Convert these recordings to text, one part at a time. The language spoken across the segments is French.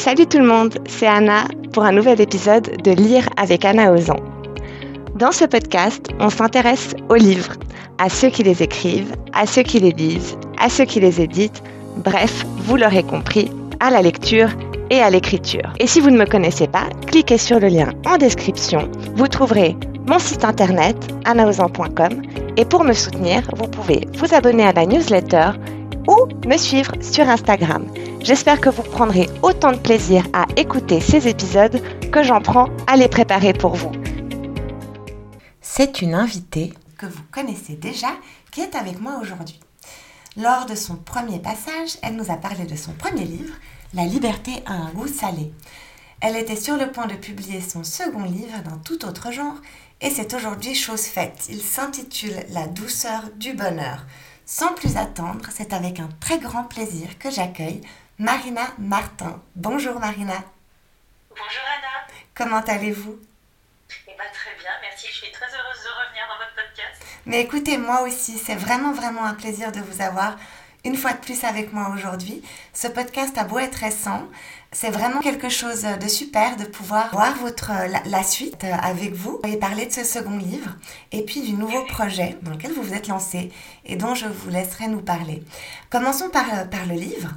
Salut tout le monde, c'est Anna pour un nouvel épisode de Lire avec Anna Ozan. Dans ce podcast, on s'intéresse aux livres, à ceux qui les écrivent, à ceux qui les lisent, à ceux qui les éditent, bref, vous l'aurez compris, à la lecture et à l'écriture. Et si vous ne me connaissez pas, cliquez sur le lien en description. Vous trouverez mon site internet anaozan.com et pour me soutenir, vous pouvez vous abonner à la newsletter ou me suivre sur Instagram. J'espère que vous prendrez autant de plaisir à écouter ces épisodes que j'en prends à les préparer pour vous. C'est une invitée que vous connaissez déjà qui est avec moi aujourd'hui. Lors de son premier passage, elle nous a parlé de son premier livre, La liberté a un goût salé. Elle était sur le point de publier son second livre dans tout autre genre et c'est aujourd'hui chose faite. Il s'intitule La douceur du bonheur. Sans plus attendre, c'est avec un très grand plaisir que j'accueille Marina Martin. Bonjour Marina. Bonjour Anna. Comment allez-vous? Eh bien très bien, merci. Je suis très heureuse de revenir dans votre podcast. Mais écoutez, moi aussi, c'est vraiment vraiment un plaisir de vous avoir une fois de plus avec moi aujourd'hui. Ce podcast a beau être récent, c'est vraiment quelque chose de super de pouvoir voir votre, la, suite avec vous et parler de ce second livre et puis du nouveau projet dans lequel vous vous êtes lancé et dont je vous laisserai nous parler. Commençons par, par le livre.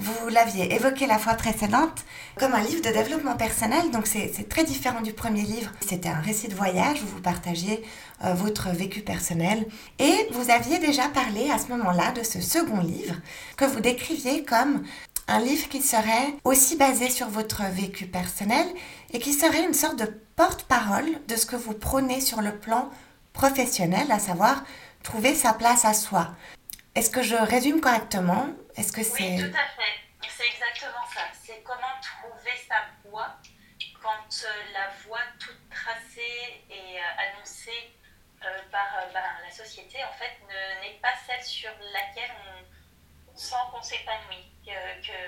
Vous l'aviez évoqué la fois précédente comme un livre de développement personnel, donc c'est très différent du premier livre. C'était un récit de voyage où vous partagiez euh, votre vécu personnel. Et vous aviez déjà parlé à ce moment-là de ce second livre que vous décriviez comme un livre qui serait aussi basé sur votre vécu personnel et qui serait une sorte de porte-parole de ce que vous prônez sur le plan professionnel, à savoir trouver sa place à soi. Est-ce que je résume correctement? Est-ce que c'est... Oui, tout à fait. C'est exactement ça. C'est comment trouver sa voie quand euh, la voie toute tracée et euh, annoncée euh, par ben, la société, en fait, n'est pas celle sur laquelle on, sent qu'on s'épanouit, que, que,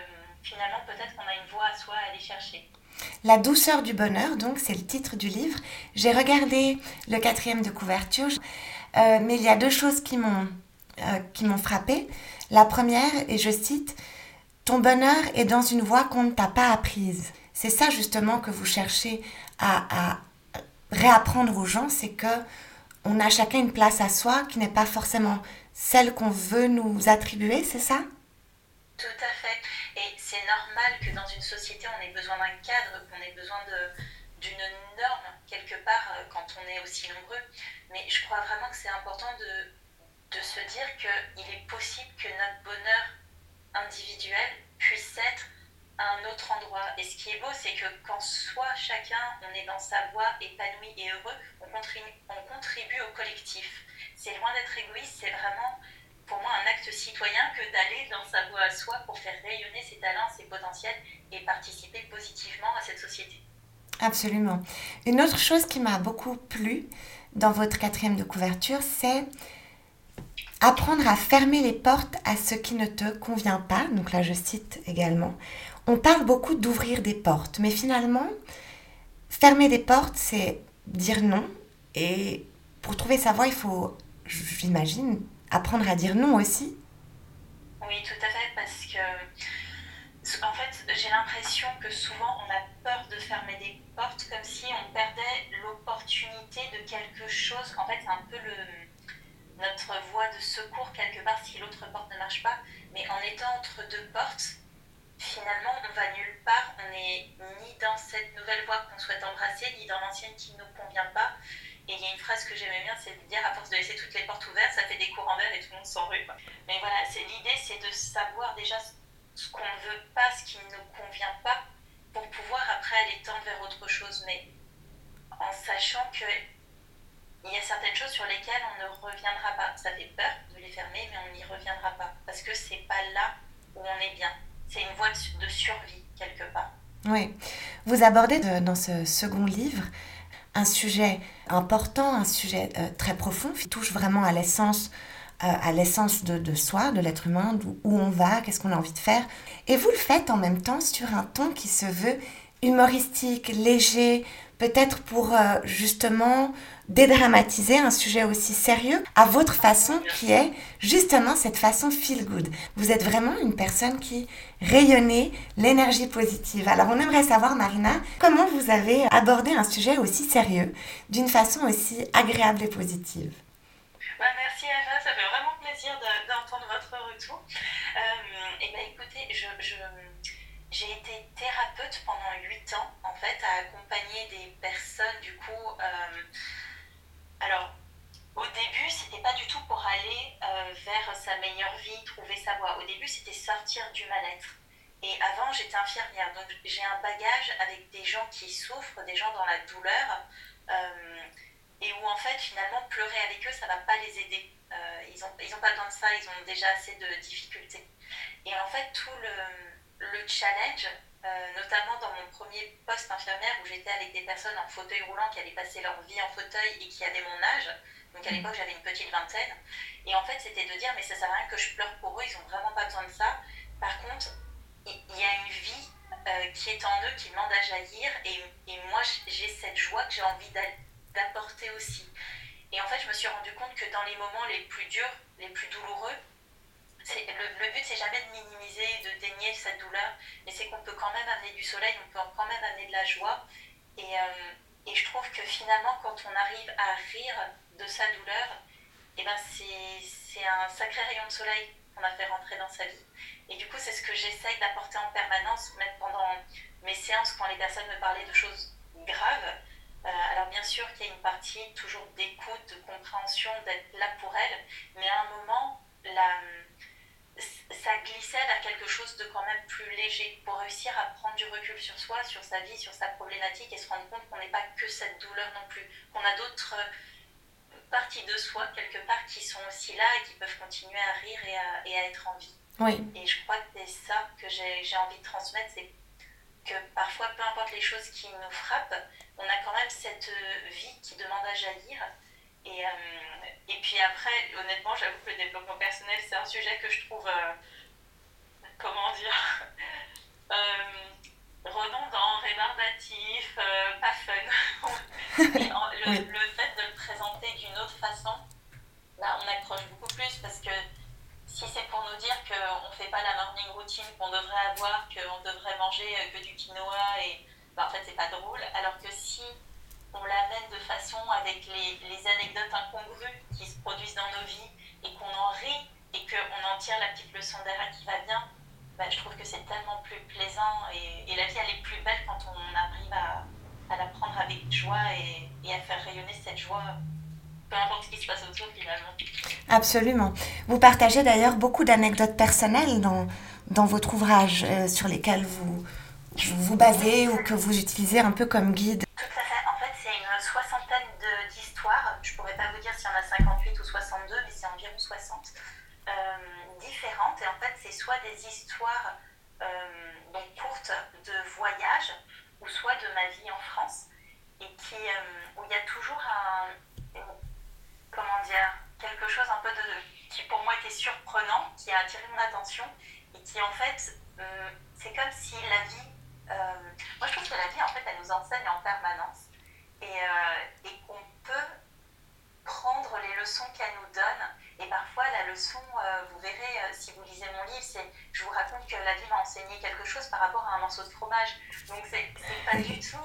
finalement, peut-être qu'on a une voie à soi à aller chercher. La douceur du bonheur, donc, c'est le titre du livre. J'ai regardé le quatrième de couverture, mais il y a deux choses qui m'ont euh, qui m'ont frappé. La première, et je cite, Ton bonheur est dans une voie qu'on ne t'a pas apprise. C'est ça justement que vous cherchez à, réapprendre aux gens, c'est que on a chacun une place à soi qui n'est pas forcément celle qu'on veut nous attribuer, c'est ça? Tout à fait. Et c'est normal que dans une société, on ait besoin d'un cadre, qu'on ait besoin d'une norme quelque part euh, quand on est aussi nombreux. Mais je crois vraiment que c'est important de de se dire qu'il est possible que notre bonheur individuel puisse être à un autre endroit. Et ce qui est beau, c'est que quand soit chacun, on est dans sa voie épanoui et heureux, on contribue, on contribue au collectif. C'est loin d'être égoïste, c'est vraiment pour moi un acte citoyen que d'aller dans sa voie à soi pour faire rayonner ses talents, ses potentiels et participer positivement à cette société. Absolument. Une autre chose qui m'a beaucoup plu dans votre quatrième de couverture, c'est Apprendre à fermer les portes à ce qui ne te convient pas, donc là je cite également. On parle beaucoup d'ouvrir des portes, mais finalement, fermer des portes, c'est dire non. Et pour trouver sa voie, il faut, j'imagine, apprendre à dire non aussi. Oui, tout à fait, parce que, en fait, j'ai l'impression que souvent on a peur de fermer des portes comme si on perdait l'opportunité de quelque chose. En fait, c'est un peu le notre voie de secours quelque part si l'autre porte ne marche pas. Mais en étant entre deux portes, finalement, on va nulle part. On n'est ni dans cette nouvelle voie qu'on souhaite embrasser, ni dans l'ancienne qui ne nous convient pas. Et il y a une phrase que j'aimais bien, c'est de dire à force de laisser toutes les portes ouvertes, ça fait des courants d'air et tout le monde s'en rue. Mais voilà, c'est l'idée, c'est de savoir déjà ce qu'on ne veut pas, ce qui ne nous convient pas, pour pouvoir après aller tendre vers autre chose. Mais en sachant que il y a certaines choses sur lesquelles on ne reviendra pas. Ça fait peur de les fermer, mais on n'y reviendra pas. Parce que c'est pas là où on est bien. C'est une voie de survie, quelque part. Oui. Vous abordez dans ce second livre un sujet important, un sujet euh, très profond, qui touche vraiment à l'essence euh, à l'essence de, de, soi, de l'être humain, où on va, qu'est-ce qu'on a envie de faire. Et vous le faites en même temps sur un ton qui se veut humoristique, léger, peut-être pour euh, justement dédramatiser un sujet aussi sérieux à votre façon qui est justement cette façon feel good. Vous êtes vraiment une personne qui rayonnait l'énergie positive. Alors on aimerait savoir Marina, comment vous avez abordé un sujet aussi sérieux d'une façon aussi agréable et positive? Bah, merci Eva, ça fait vraiment plaisir d'entendre votre retour. Euh, et ben écoutez, je, j'ai été thérapeute pendant 8 ans en fait à accompagner des personnes du coup euh, alors, au début, c'était pas du tout pour aller euh, vers sa meilleure vie, trouver sa voie. Au début, c'était sortir du mal-être. Et avant, j'étais infirmière, donc j'ai un bagage avec des gens qui souffrent, des gens dans la douleur, euh, et où en fait, finalement, pleurer avec eux, ça va pas les aider. Ils n'ont ils ont pas besoin de ça, ils ont déjà assez de difficultés. Et en fait, tout le, le challenge, euh, notamment dans mon premier poste infirmière où j'étais avec des personnes en fauteuil roulant qui allaient passer leur vie en fauteuil et qui avaient mon âge. Donc à l'époque j'avais une petite vingtaine. Et en fait c'était de dire mais ça sert à rien que je pleure pour eux, ils ont vraiment pas besoin de ça. Par contre, il y, a une vie euh, qui est en eux, qui demande à jaillir. Et, et moi j'ai cette joie que j'ai envie d'apporter aussi. Et en fait je me suis rendu compte que dans les moments les plus durs, les plus douloureux, le, le, but, c'est jamais de minimiser, de dénier cette douleur, mais c'est qu'on peut quand même amener du soleil, on peut quand même amener de la joie. Et, euh, et je trouve que finalement, quand on arrive à rire de sa douleur, eh ben c'est un sacré rayon de soleil qu'on a fait rentrer dans sa vie. Et du coup, c'est ce que j'essaye d'apporter en permanence, même pendant mes séances, quand les personnes me parlaient de choses graves. Euh, alors bien sûr qu'il y a une partie toujours d'écoute, de compréhension, d'être là pour elles, mais à un moment, la, ça glissait vers quelque chose de quand même plus léger pour réussir à prendre du recul sur soi, sur sa vie, sur sa problématique et se rendre compte qu'on n'est pas que cette douleur non plus, qu'on a d'autres euh, parties de soi quelque part qui sont aussi là et qui peuvent continuer à rire et à, et à être en vie. Oui. Et je crois que c'est ça que j'ai envie de transmettre, c'est que parfois, peu importe les choses qui nous frappent, on a quand même cette euh, vie qui demande à jaillir et, euh, et puis après, honnêtement, j'avoue que le développement personnel, c'est un sujet que je trouve, euh, comment dire, euh, redondant, rébarbatif, pas fun. le, le, fait de le présenter d'une autre façon, là, on accroche beaucoup plus parce que si c'est pour nous dire qu'on ne fait pas la morning routine qu'on devrait avoir, qu'on devrait manger que du quinoa, et bah, en fait, c'est pas drôle. Alors que si on l'amène de façon avec les, anecdotes incongrues qui se produisent dans nos vies et qu'on en rit et qu'on en tire la petite leçon derrière qui va bien, bah, je trouve que c'est tellement plus plaisant et, la vie elle est plus belle quand on arrive à, à la prendre avec joie et, et, à faire rayonner cette joie peu importe ce qui se passe autour finalement. Absolument. Vous partagez d'ailleurs beaucoup d'anecdotes personnelles dans, dans votre ouvrage euh, sur lesquelles vous vous basez ou que vous utilisez un peu comme guide soit des histoires euh, donc courtes de voyage, ou soit de ma vie en France, et qui, euh, où il y a toujours un, comment dire, quelque chose un peu de, qui pour moi était surprenant, qui a attiré mon attention, et qui en fait, c'est comme si la vie, moi je trouve que la vie en fait, elle nous enseigne en permanence, et, et qu'on peut prendre les leçons qu'elle nous donne. Et parfois, la leçon, euh, vous verrez, euh, si vous lisez mon livre, c'est je vous raconte que la vie m'a enseigné quelque chose par rapport à un morceau de fromage. Donc, c'est pas du tout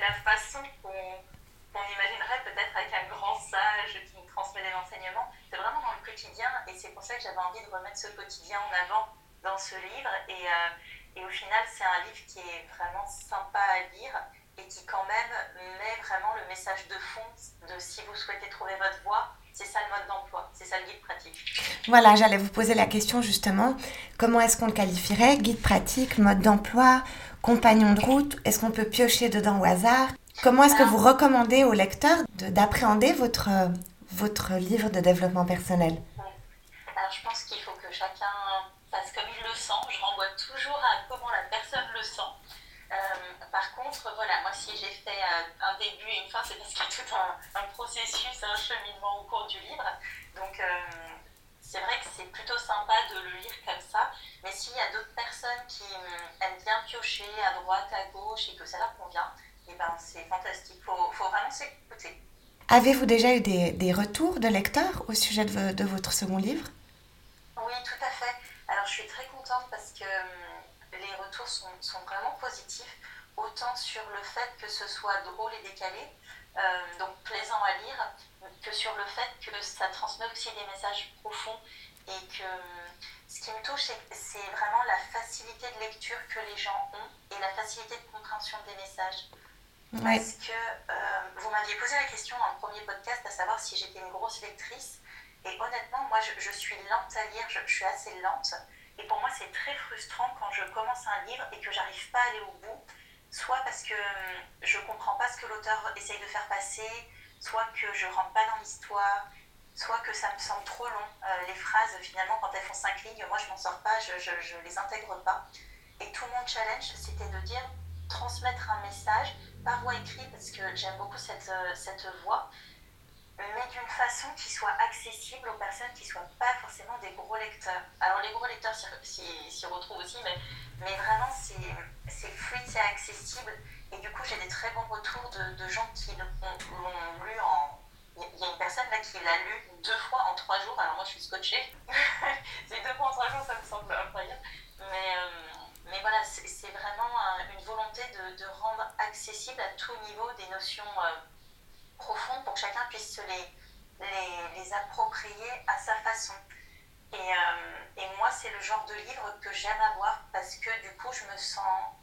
la façon qu'on imaginerait peut-être avec un grand sage qui nous transmet des enseignements. C'est vraiment dans le quotidien et c'est pour ça que j'avais envie de remettre ce quotidien en avant dans ce livre. Et, euh, et au final, c'est un livre qui est vraiment sympa à lire et qui quand même met vraiment le message de fond de si vous souhaitez trouver votre voie, c'est ça le mode d'emploi, c'est ça le guide pratique. Voilà, j'allais vous poser la question justement, comment est-ce qu'on le qualifierait Guide pratique, mode d'emploi, compagnon de route, est-ce qu'on peut piocher dedans au hasard? Comment est-ce que vous recommandez aux lecteurs d'appréhender votre, votre livre de développement personnel? Alors je pense qu'il faut que chacun fasse comme il le sent, je renvoie toujours à comment la personne le sent. Euh, par contre, voilà, moi si j'ai fait euh, un début et une fin, c'est parce qu'il y a tout un, processus, un cheminement du livre. Donc euh, c'est vrai que c'est plutôt sympa de le lire comme ça. Mais s'il y a d'autres personnes qui aiment bien piocher, à droite, à gauche et que ça leur convient, eh ben c'est fantastique. Il faut, faut, vraiment s'écouter. Avez-vous déjà eu des, des, retours de lecteurs au sujet de, de, votre second livre? Oui, tout à fait. Alors je suis très contente parce que hum, les retours sont, sont vraiment positifs, autant sur le fait que ce soit drôle et décalé, euh, donc plaisant à lire, que sur le fait que ça transmet aussi des messages profonds et que ce qui me touche, c'est vraiment la facilité de lecture que les gens ont et la facilité de compréhension des messages. Parce que euh, vous m'aviez posé la question dans le premier podcast, à savoir si j'étais une grosse lectrice. Et honnêtement, moi, je, suis lente à lire, je, suis assez lente. Et pour moi, c'est très frustrant quand je commence un livre et que j'arrive pas à aller au bout. Soit parce que hum, je comprends pas ce que l'auteur essaye de faire passer, soit que je rentre pas dans l'histoire, soit que ça me semble trop long. Euh, les phrases, finalement, quand elles font cinq lignes, moi je m'en sors pas, je, je, les intègre pas. Et tout mon challenge, c'était de dire transmettre un message par voix écrite, parce que j'aime beaucoup cette, euh, cette voix, mais d'une façon qui soit accessible aux personnes qui ne soient pas forcément des gros lecteurs. Alors les gros lecteurs s'y retrouvent aussi, mais, vraiment c'est fluide, c'est accessible. Et du coup j'ai des très bons retours de, gens qui l'ont lu en il y a une personne là qui l'a lu deux fois en trois jours. Alors moi, je suis scotchée. c'est deux fois en trois jours, ça me semble incroyable. Mais, euh, voilà, c'est vraiment une volonté de, de, rendre accessible à tout niveau des notions euh, profondes pour que chacun puisse se les, les, les approprier à sa façon. Et, euh, et moi, c'est le genre de livre que j'aime avoir parce que du coup, je me sens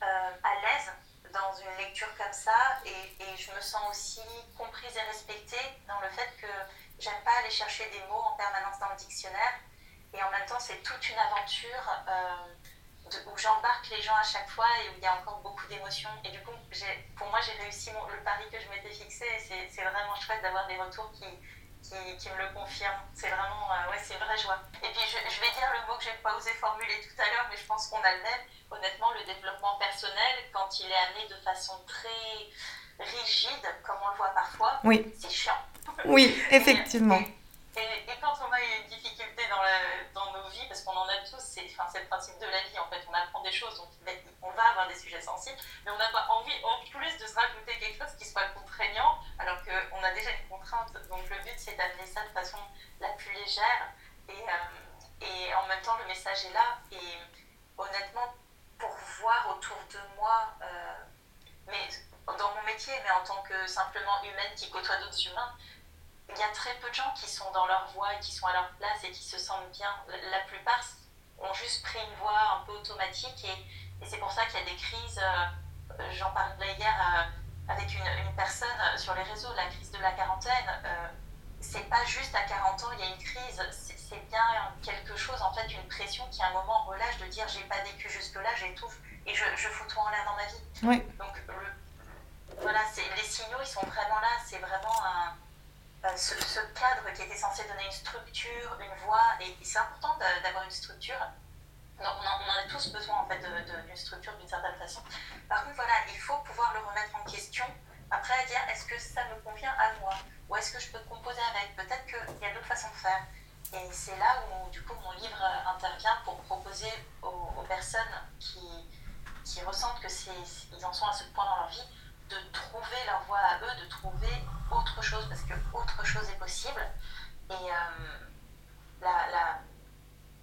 à l'aise dans une lecture comme ça et, et, je me sens aussi comprise et respectée dans le fait que j'aime pas aller chercher des mots en permanence dans le dictionnaire et en même temps c'est toute une aventure euh, où j'embarque les gens à chaque fois et où il y a encore beaucoup d'émotions et du coup pour moi j'ai réussi le pari que je m'étais fixé et c'est vraiment chouette d'avoir des retours qui, qui, me le confirment. C'est vraiment, euh, ouais, c'est une vraie joie. Et puis je, je vais dire le mot que j'ai pas osé formuler tout à l'heure, mais je pense qu'on a le même, honnêtement, le développement personnel, quand il est amené de façon très rigide, comme on le voit parfois, oui. c'est chiant. Oui, effectivement. Et, quand on a une difficulté dans, nos vies, parce qu'on en a tous, c'est enfin, le principe de la vie, en fait, on apprend des choses, donc on va avoir des sujets sensibles, mais on n'a pas envie, en plus, de se rajouter quelque chose qui soit contraignant, alors qu'on a déjà une contrainte. Donc le but, c'est d'amener ça de façon la plus légère, et, euh, et en même temps, le message est là, et honnêtement, pour voir autour de moi, euh, mais dans mon métier, mais en tant que simplement humaine qui côtoie d'autres humains, il y a très peu de gens qui sont dans leur voie et qui sont à leur place et qui se sentent bien. La plupart ont juste pris une voie un peu automatique et, et c'est pour ça qu'il y a des crises. Euh, j'en parlais hier euh, avec une, une, personne sur les réseaux, la crise de la quarantaine. Euh, c'est pas juste à 40 ans, il y a une crise, c'est bien quelque chose, en fait, une pression qui à un moment relâche de dire j'ai pas vécu jusque-là, j'étouffe et je, je fous tout en l'air dans ma vie. Oui. Donc voilà, les signaux, ils sont vraiment là, c'est vraiment un euh, ce, cadre qui était censé donner une structure, une voix, et, c'est important d'avoir une structure. on, en, a tous besoin en fait d'une structure d'une certaine façon. Par contre, voilà, il faut pouvoir le remettre en question. Après, à dire est-ce que ça me convient à moi? Ou est-ce que je peux composer avec? Peut-être qu'il y a d'autres façons de faire. Et c'est là où, du coup, mon livre intervient pour proposer aux, aux personnes qui, qui ressentent qu'ils en sont à ce point dans leur vie de trouver leur voie à eux, de trouver autre chose, parce que autre chose est possible. Et euh, la, la,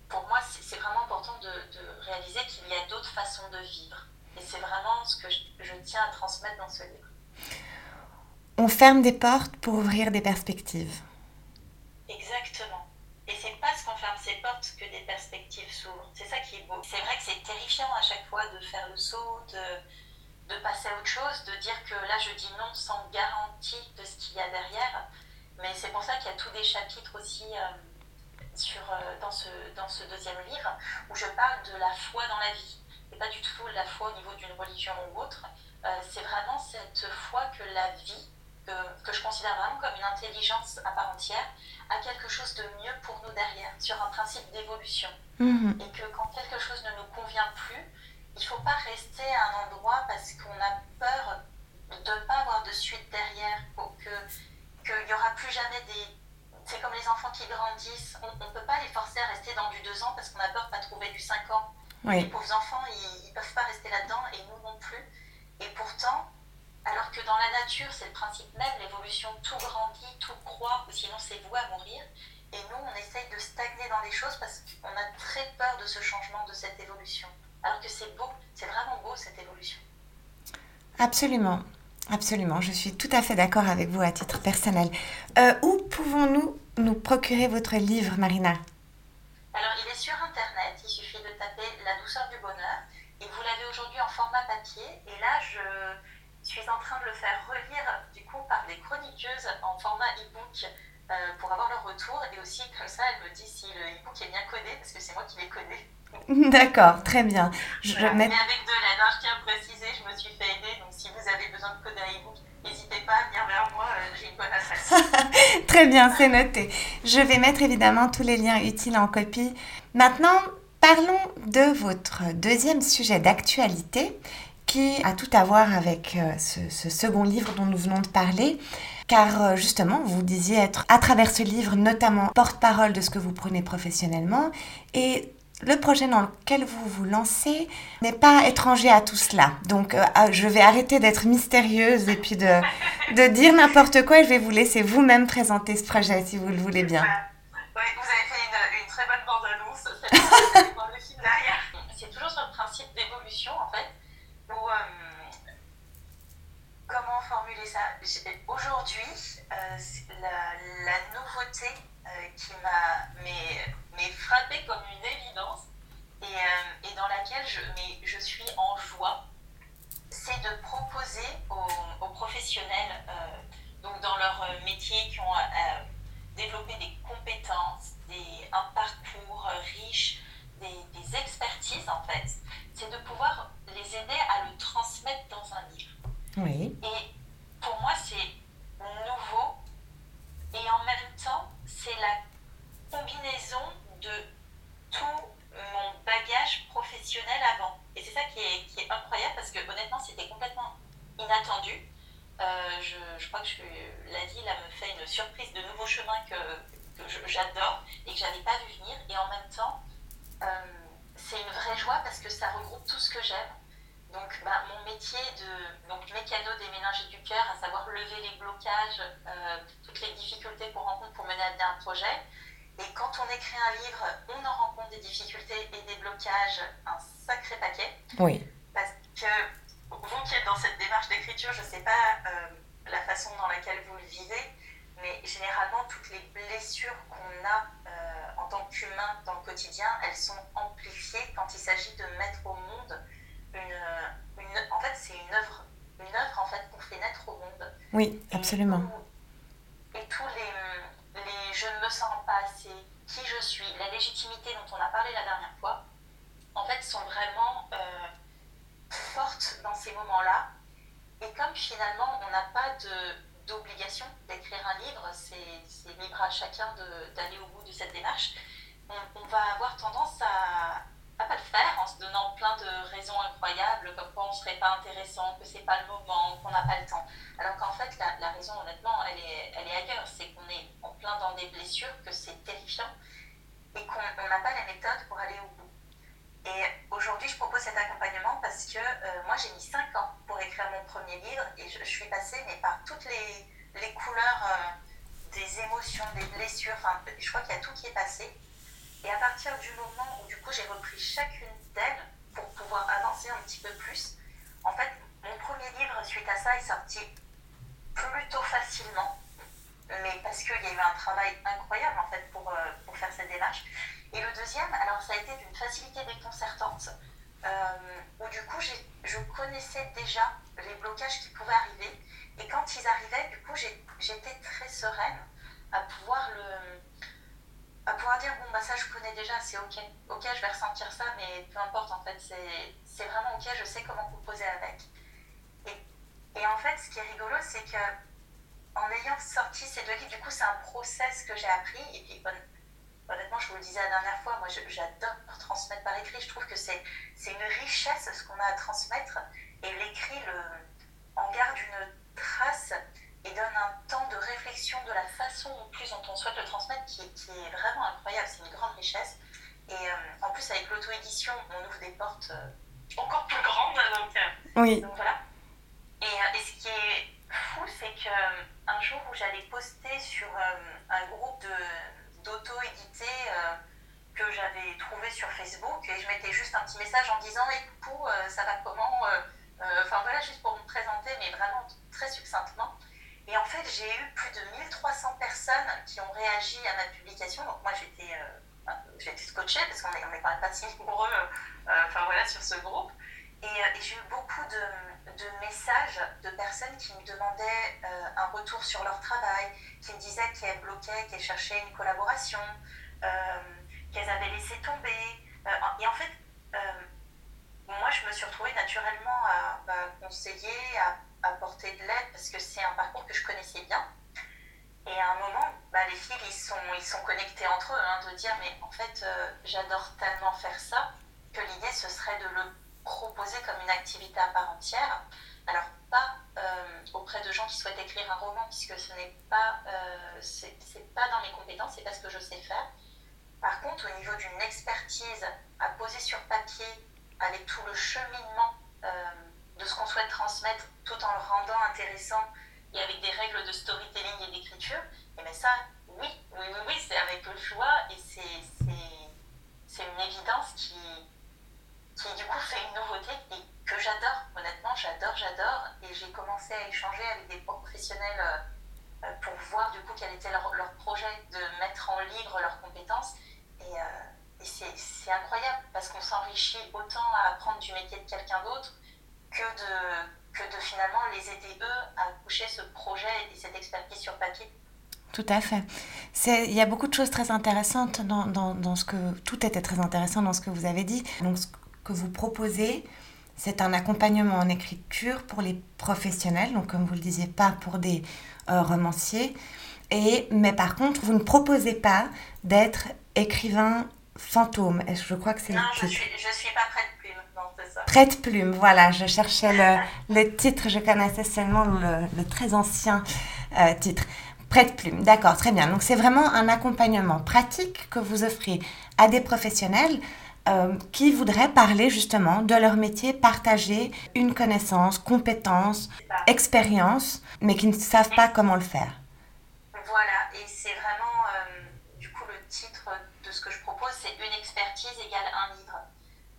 pour moi, c'est vraiment important de, de réaliser qu'il y a d'autres façons de vivre. Et c'est vraiment ce que je, je, tiens à transmettre dans ce livre. On ferme des portes pour ouvrir des perspectives. Exactement. Et c'est parce qu'on ferme ces portes que des perspectives s'ouvrent. C'est ça qui est beau. C'est vrai que c'est terrifiant à chaque fois de faire le saut, de, de passer à autre chose, de dire que là je dis non sans garantie de ce qu'il y a derrière. Mais c'est pour ça qu'il y a tous des chapitres aussi euh, sur, euh, dans, ce, dans ce deuxième livre où je parle de la foi dans la vie. Et pas du tout la foi au niveau d'une religion ou autre. Euh, c'est vraiment cette foi que la vie, que, je considère vraiment comme une intelligence à part entière, a quelque chose de mieux pour nous derrière, sur un principe d'évolution. Mmh. Et que quand quelque chose ne nous convient plus, il ne faut pas rester à un endroit parce qu'on a peur de ne pas avoir de suite derrière, qu'il n'y aura plus jamais des... C'est comme les enfants qui grandissent, on ne peut pas les forcer à rester dans du 2 ans parce qu'on a peur de ne pas trouver du 5 ans. Oui. Les pauvres enfants, ils ne peuvent pas rester là-dedans et nous non plus. Et pourtant, alors que dans la nature, c'est le principe même, l'évolution, tout grandit, tout croît, ou sinon c'est voué à mourir. Et nous, on essaye de stagner dans les choses parce qu'on a très peur de ce changement, de cette évolution. Alors que c'est beau, c'est vraiment beau cette évolution. Absolument, absolument. Je suis tout à fait d'accord avec vous à titre personnel. Euh, où pouvons-nous nous procurer votre livre, Marina? Alors, il est sur Internet. Il suffit de taper La douceur du bonheur. Et vous l'avez aujourd'hui en format papier. Et là, je suis en train de le faire relire du coup par des chroniqueuses en format e-book euh, pour avoir leur retour et aussi comme ça elle me dit si le e-book est bien codé parce que c'est moi qui l'ai codé. D'accord, très bien. Je Mais avec de l'aide, je tiens à préciser, je me suis fait aider donc si vous avez besoin de coder un e-book, n'hésitez pas à venir vers moi, euh, j'ai une bonne adresse. très bien, c'est noté. Je vais mettre évidemment tous les liens utiles en copie. Maintenant, parlons de votre deuxième sujet d'actualité qui a tout à voir avec euh, ce, second livre dont nous venons de parler. Car euh, justement, vous disiez être à travers ce livre notamment porte-parole de ce que vous prenez professionnellement. Et le projet dans lequel vous vous lancez n'est pas étranger à tout cela. Donc euh, ah, je vais arrêter d'être mystérieuse et puis de, de dire n'importe quoi et je vais vous laisser vous-même présenter ce projet si vous le voulez bien. Oui, vous avez fait une, une très bonne bande-annonce. C'est toujours sur le principe d'évolution en fait euh, comment formuler ça Aujourd'hui, euh, la, nouveauté euh, qui m'a mais, frappé comme une évidence et, dans laquelle je, mais je suis en joie, c'est de proposer aux, professionnels, donc dans leur métier, qui ont développé des compétences, des, un parcours riche, des expertises en fait, c'est de pouvoir les aider à le transmettre dans un livre. Oui. Et pour moi, c'est nouveau et en même temps, c'est la combinaison de tout mon bagage professionnel avant. Et c'est ça qui est, qui est, incroyable parce que honnêtement, c'était complètement inattendu. Euh, je, je, crois que je, la vie là, me fait une surprise de nouveaux chemins que, que j'adore et que j'avais pas vu venir. Et en même temps, euh, c'est une vraie joie parce que ça regroupe tout ce que j'aime. Donc, bah, mon métier de donc, mécano des méninges du cœur, à savoir lever les blocages, euh, toutes les difficultés qu'on rencontre pour mener à bien un projet. Et quand on écrit un livre, on en rencontre des difficultés et des blocages, un sacré paquet. Oui. Parce que vous qui êtes dans cette démarche d'écriture, je ne sais pas euh, la façon dans laquelle vous le vivez, mais généralement, toutes les blessures qu'on a euh, en tant qu'humain dans le quotidien, elles sont amplifiées quand il s'agit de mettre au monde une, une en fait, c'est une œuvre, une œuvre en fait qu'on fait naître au monde. Oui, absolument. Et, tous les, les, je ne me sens pas assez, qui je suis, la légitimité dont on a parlé la dernière fois, en fait, sont vraiment euh, fortes dans ces moments-là. Et comme finalement, on n'a pas d'obligation d'écrire un livre, c'est libre à chacun d'aller au bout de cette démarche, on, va avoir tendance à ne pas le faire en se donnant plein de raisons incroyables, comme quoi on ne serait pas intéressant, que c'est pas le moment, qu'on n'a pas le temps. Alors qu'en fait, la, raison, honnêtement, elle est, elle est ailleurs. C'est qu'on est en plein dans des blessures, que c'est terrifiant et qu'on n'a pas la méthode pour aller au bout. Et aujourd'hui, je propose cet accompagnement parce que euh, moi, j'ai mis 5 ans pour écrire mon premier livre et je, suis passée mais par toutes les, les couleurs euh, des émotions, des blessures. Enfin, je crois qu'il y a tout qui est passé. Et à partir du moment où, du coup, j'ai repris chacune d'elles pour pouvoir avancer un petit peu plus, en fait, mon premier livre, suite à ça, est sorti plutôt facilement. Mais parce qu'il y a eu un travail incroyable, en fait, pour, euh, pour faire cette démarche. Et le deuxième, alors ça a été d'une facilité déconcertante, euh, où du coup je connaissais déjà les blocages qui pouvaient arriver. Et quand ils arrivaient, du coup j'étais très sereine à pouvoir le à pouvoir dire bon bah ça je connais déjà c'est ok ok je vais ressentir ça mais peu importe en fait c'est vraiment ok je sais comment composer avec et, et en fait ce qui est rigolo c'est que en ayant sorti ces deux livres du coup c'est un process que j'ai appris et puis honnêtement, je vous le disais la dernière fois, moi j'adore transmettre par écrit. Je trouve que c'est une richesse ce qu'on a à transmettre. Et l'écrit en garde une trace et donne un temps de réflexion de la façon en plus dont on souhaite le transmettre qui, qui est vraiment incroyable. C'est une grande richesse. Et euh, en plus, avec l'auto-édition, on ouvre des portes euh, encore plus grande. Donc, oui. donc voilà. Et, et, ce qui est fou, c'est qu'un jour où j'allais poster sur un groupe d'auto-édité que j'avais trouvé sur Facebook et je mettais juste un petit message en disant et coucou, ça va comment Enfin voilà, juste pour me présenter, mais vraiment très succinctement. Et en fait, j'ai eu plus de 1300 personnes qui ont réagi à ma publication. Donc moi, j'étais euh, j'étais scotchée parce qu'on n'est est quand même pas si nombreux retour sur leur travail, qui me disaient qu'elles bloquaient, qu'elles cherchaient une collaboration, qu'elles avaient laissé tomber. et en fait, moi, je me suis retrouvée naturellement à bah, conseiller, à apporter de l'aide parce que c'est un parcours que je connaissais bien. Et à un moment, bah, les filles, ils sont, ils sont connectés entre eux, hein, de dire, mais en fait, euh, j'adore tellement faire ça que l'idée, ce serait de le proposer comme une activité à part entière. Alors, euh, de gens qui souhaitent écrire un roman, puisque ce n'est pas, euh, c'est, pas dans mes compétences, c'est pas ce que je sais faire. Par contre, au niveau d'une expertise à poser sur papier, avec tout le cheminement de ce qu'on souhaite transmettre tout en le rendant intéressant et avec des règles de storytelling et d'écriture, et bien ça, oui, oui, oui, oui c'est avec le choix et c'est une évidence qui, qui du coup fait une nouveauté et que j'adore, honnêtement, j'adore, j'adore. Et j'ai commencé à échanger avec des professionnels euh, pour voir du coup quel était leur, leur, projet de mettre en livre leurs compétences. Et, euh, et c'est incroyable parce qu'on s'enrichit autant à apprendre du métier de quelqu'un d'autre que de, que de finalement les aider eux à coucher ce projet et cette expertise sur papier. Tout à fait. Il y a beaucoup de choses très intéressantes dans, dans, dans, ce que... Tout était très intéressant dans ce que vous avez dit. Donc que vous proposez, c'est un accompagnement en écriture pour les professionnels, donc comme vous le disiez, pas pour des euh, romanciers. Et, mais par contre, vous ne proposez pas d'être écrivain fantôme. Je crois que c'est Non, je suis, je suis pas prête Prête plume, voilà, je cherchais le, le titre, je connaissais seulement le, le très ancien euh, titre. Prête plume, d'accord, très bien. Donc c'est vraiment un accompagnement pratique que vous offrez à des professionnels euh, qui voudraient parler justement de leur métier, partager une connaissance, compétence, expérience, mais qui ne savent pas comment le faire. Voilà, et c'est vraiment, euh, du coup, le titre de ce que je propose, c'est une expertise égale un livre.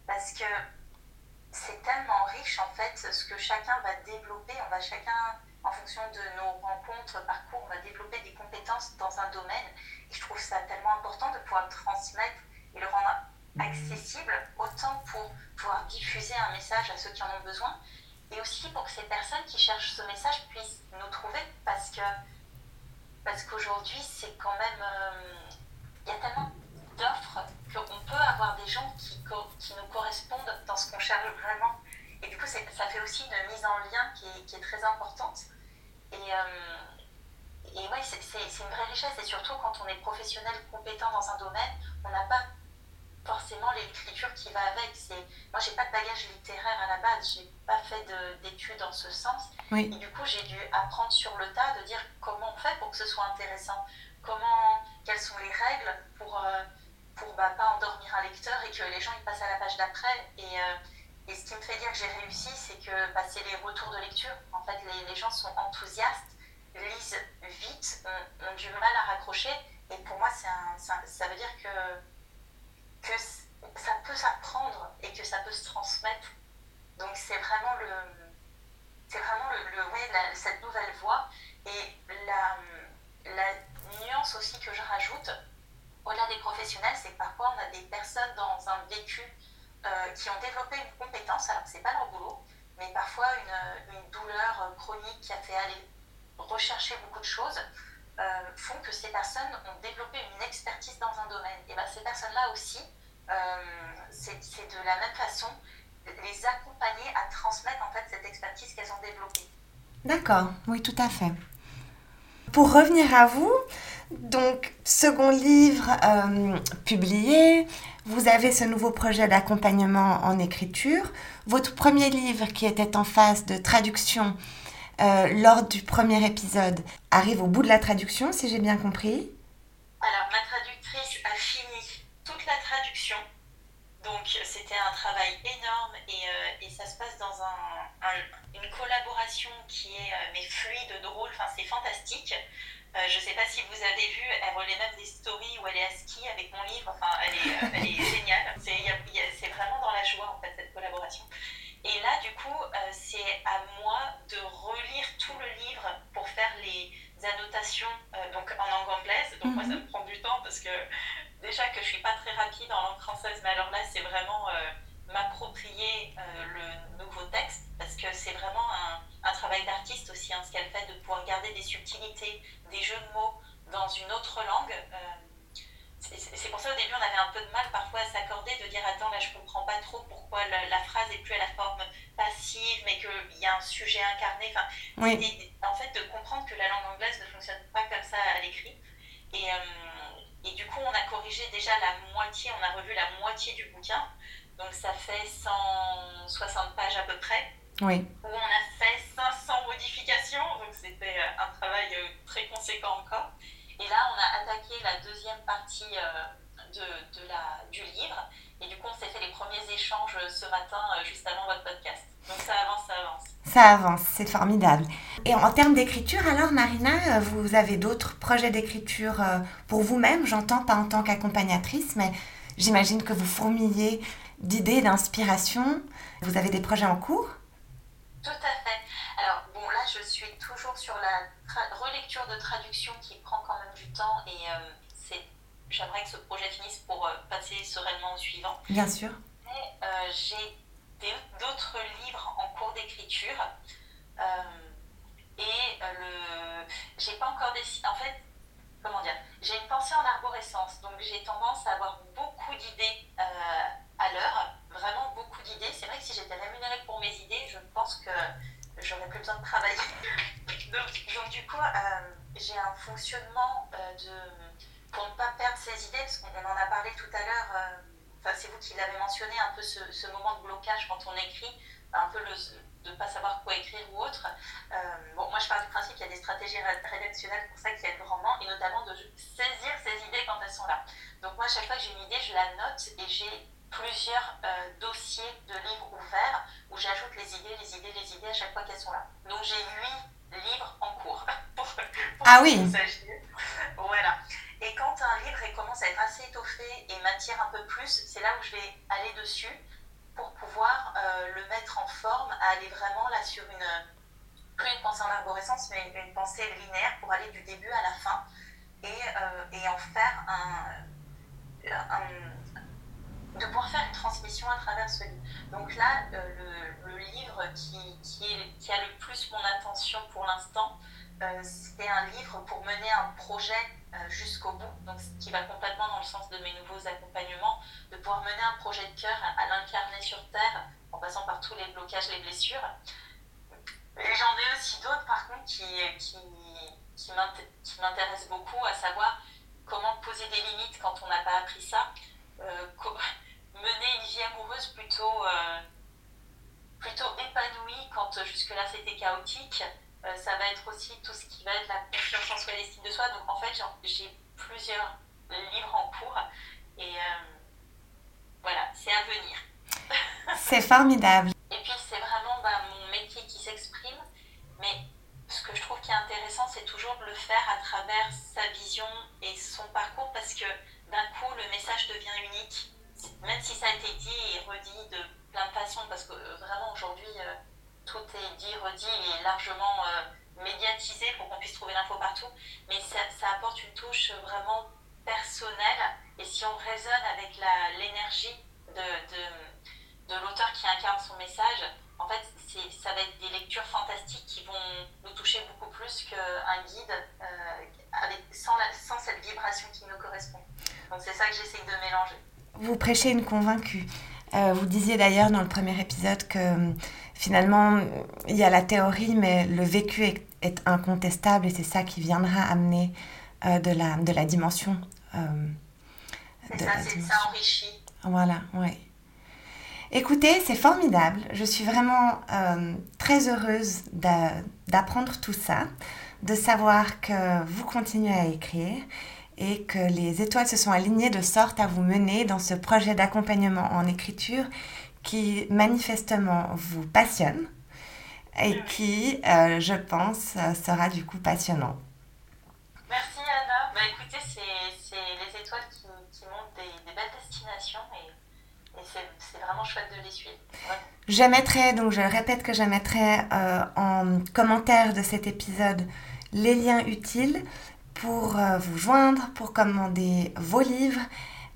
Parce que c'est tellement riche en fait ce que chacun va développer. On va chacun, en fonction de nos rencontres, parcours, on va développer des compétences dans un domaine. Et je trouve ça tellement important de pouvoir transmettre et le rendre accessible, autant pour pouvoir diffuser un message à ceux qui en ont besoin, et aussi pour que ces personnes qui cherchent ce message puissent nous trouver, parce que parce qu'aujourd'hui c'est quand même euh, il y a tellement d'offres qu'on peut avoir des gens qui, qui nous correspondent dans ce qu'on cherche vraiment. Et du coup, ça fait aussi une mise en lien qui est, qui est très importante. Et, euh, et ouais, c'est une vraie richesse. Et surtout, quand on est professionnel compétent dans un domaine, on n'a pas va avec. Moi, j'ai pas de bagage littéraire à la base. J'ai pas fait d'études en ce sens. Et du coup, j'ai dû apprendre sur le tas de dire comment on fait pour que ce soit intéressant. Comment, quelles sont les règles pour, euh, pour bah, pas endormir un lecteur et que les gens ils passent à la page d'après. Et, euh, et, ce qui me fait dire que j'ai réussi, c'est que bah, c'est les retours de lecture. En fait, les, les gens sont enthousiastes, lisent vite, ont, du mal à raccrocher. Et pour moi, un, ça veut dire que, que ça peut s'apprendre et que ça peut se transmettre. Donc c'est vraiment le c'est vraiment le, cette nouvelle voie et la, la nuance aussi que je rajoute au-delà des professionnels, c'est que parfois on a des personnes dans un vécu euh, qui ont développé une compétence, alors c'est pas leur boulot, mais parfois une, une, douleur chronique qui a fait aller rechercher beaucoup de choses, euh, font que ces personnes ont développé une expertise dans un domaine. Et bien ces personnes-là aussi, c'est de la même façon les accompagner à transmettre en fait cette expertise qu'elles ont développée. D'accord, oui, tout à fait. Pour revenir à vous, donc, second livre euh, publié, vous avez ce nouveau projet d'accompagnement en écriture. Votre premier livre qui était en phase de traduction euh, lors du premier épisode arrive au bout de la traduction, si j'ai bien compris. Alors, ma traductrice Donc, c'était un travail énorme et, et, ça se passe dans un, une collaboration qui est mais fluide, drôle, enfin c'est fantastique. je ne sais pas si vous avez vu, elle relaie même des stories où elle est à ski avec mon livre, enfin elle est, elle est géniale. C'est vraiment dans la joie en fait cette collaboration. Et là, du coup, c'est à moi de relire tout le livre pour faire les annotations donc en langue anglaise. Donc moi, ça mhm. me prend du temps parce que déjà que je suis pas très rapide en langue française, mais alors là, c'est vraiment euh, m'approprier euh, le nouveau texte parce que c'est vraiment un, un travail d'artiste aussi, hein, ce qu'elle fait, de pouvoir garder des subtilités, des jeux de mots dans une autre langue. Euh, c'est pour ça au début on avait un peu de mal parfois à s'accorder, de dire attends là je comprends pas trop pourquoi la, phrase est plus à la forme passive mais qu'il y a un sujet incarné. Enfin, En fait de comprendre que la langue anglaise ne fonctionne pas comme ça à l'écrit. Et, et du coup, on a corrigé déjà la moitié, on a revu la moitié du bouquin. Donc ça fait 160 pages à peu près. Oui. Où on a fait 500 modifications. Donc c'était euh, un travail euh, très conséquent encore. Et là, on a attaqué la deuxième partie euh, de, de la, du livre. Et du coup, on s'est fait les premiers échanges ce matin, juste avant votre podcast. Donc ça avance, ça avance. Ça avance, c'est formidable. Et en termes d'écriture, alors Marina, vous avez d'autres projets d'écriture euh, pour vous-même, j'entends pas en tant qu'accompagnatrice, mais j'imagine que vous fourmillez d'idées, d'inspiration. Vous avez des projets en cours? Tout à fait. Alors bon, là, je suis toujours sur la relecture de traduction qui prend quand même du temps et euh, c'est j'aimerais que ce projet finisse pour euh, passer sereinement au suivant. Bien sûr. Mais j'ai d'autres livres en cours d'écriture. Euh, et euh, le... j'ai pas encore décidé. En fait, comment dire J'ai une pensée en arborescence, donc j'ai tendance à avoir beaucoup d'idées euh, à l'heure, vraiment beaucoup d'idées. C'est vrai que si j'étais rémunérée pour mes idées, je pense que j'aurais plus besoin de travailler. donc, du coup, j'ai un fonctionnement de pour ne pas perdre ces idées, parce qu'on en a parlé tout à l'heure c'est vous qui l'avez mentionné, un peu ce, moment de blocage quand on écrit, un peu le, de ne pas savoir quoi écrire ou autre. Euh, bon, moi, je pars du principe qu'il y a des stratégies rédactionnelles pour ça qui aident grandement, et notamment de saisir ces idées quand elles sont là. Donc, moi, à chaque fois que j'ai une idée, je la note et j'ai plusieurs euh, dossiers de livres ouverts où j'ajoute les idées, les idées, les idées à chaque fois qu'elles sont là. Donc, j'ai huit livres en cours. ah oui Voilà. Et quand un livre commence à être assez étoffé et m'attire un peu plus, c'est là où je vais aller dessus pour euh, le mettre en forme, à aller vraiment là sur une, plus une pensée en arborescence, mais une, pensée linéaire pour aller du début à la fin et, euh, et en faire un, de pouvoir faire une transmission à travers ce livre. Donc là, euh, le, livre qui, qui, est, qui, a le plus mon attention pour l'instant, c'est un livre pour mener un projet jusqu'au bout, donc ce qui va complètement dans le sens de mes nouveaux accompagnements, de pouvoir mener un projet de cœur à, l'incarner sur Terre, en passant par tous les blocages, les blessures. Et j'en ai aussi d'autres, par contre, qui, qui, qui m'intéressent beaucoup, à savoir comment poser des limites quand on n'a pas appris ça, euh, mener une vie amoureuse plutôt, euh, plutôt épanouie quand jusque-là c'était chaotique, euh, ça va être aussi tout ce qui va être la confiance en soi et l'estime de soi. Donc en fait, j'ai plusieurs livres en cours et euh, voilà, c'est à venir. c'est formidable. Et puis c'est vraiment bah, mon métier qui s'exprime, mais ce que je trouve qui est intéressant, c'est toujours de le faire à travers sa vision et son parcours parce que d'un coup, le message devient unique. Même si ça a été dit et redit de plein de façons, parce que euh, vraiment aujourd'hui, tout est dit, redit et largement euh, médiatisé pour qu'on puisse trouver l'info partout, mais ça, apporte une touche vraiment personnelle. Et si on résonne avec l'énergie de, de, de l'auteur qui incarne son message, en fait, ça va être des lectures fantastiques qui vont nous toucher beaucoup plus qu'un guide euh, avec, sans, sans cette vibration qui nous correspond. Donc c'est ça que j'essaye de mélanger. Vous prêchez une convaincue. Euh, vous disiez d'ailleurs dans le premier épisode que euh, finalement, il y a la théorie, mais le vécu est, incontestable et c'est ça qui viendra amener euh, de, la, de la dimension. c'est ça, ça enrichit. Voilà, oui. Écoutez, c'est formidable. Je suis vraiment très heureuse d'apprendre tout ça, de savoir que vous continuez à écrire et que les étoiles se sont alignées de sorte à vous mener dans ce projet d'accompagnement en écriture qui manifestement vous passionne et qui, euh, je pense, sera du coup passionnant. Merci Anna. Bah, écoutez, c'est les étoiles qui, montrent des, belles destinations et, c'est vraiment chouette de les suivre. Je mettrai, donc je répète que je mettrai euh, en commentaire de cet épisode les liens utiles pour euh, vous joindre, pour commander vos livres,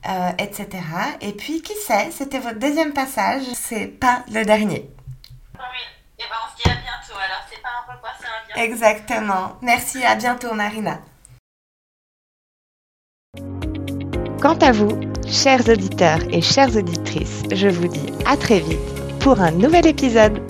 euh, etc. Et puis, qui sait, c'était votre deuxième passage, c'est pas le dernier. Oui, et ben on se dit à bientôt. Alors, c'est pas un revoir, c'est un bientôt. Exactement. Merci, à bientôt, Marina. Quant à vous, chers auditeurs et chères auditrices, je vous dis à très vite pour un nouvel épisode.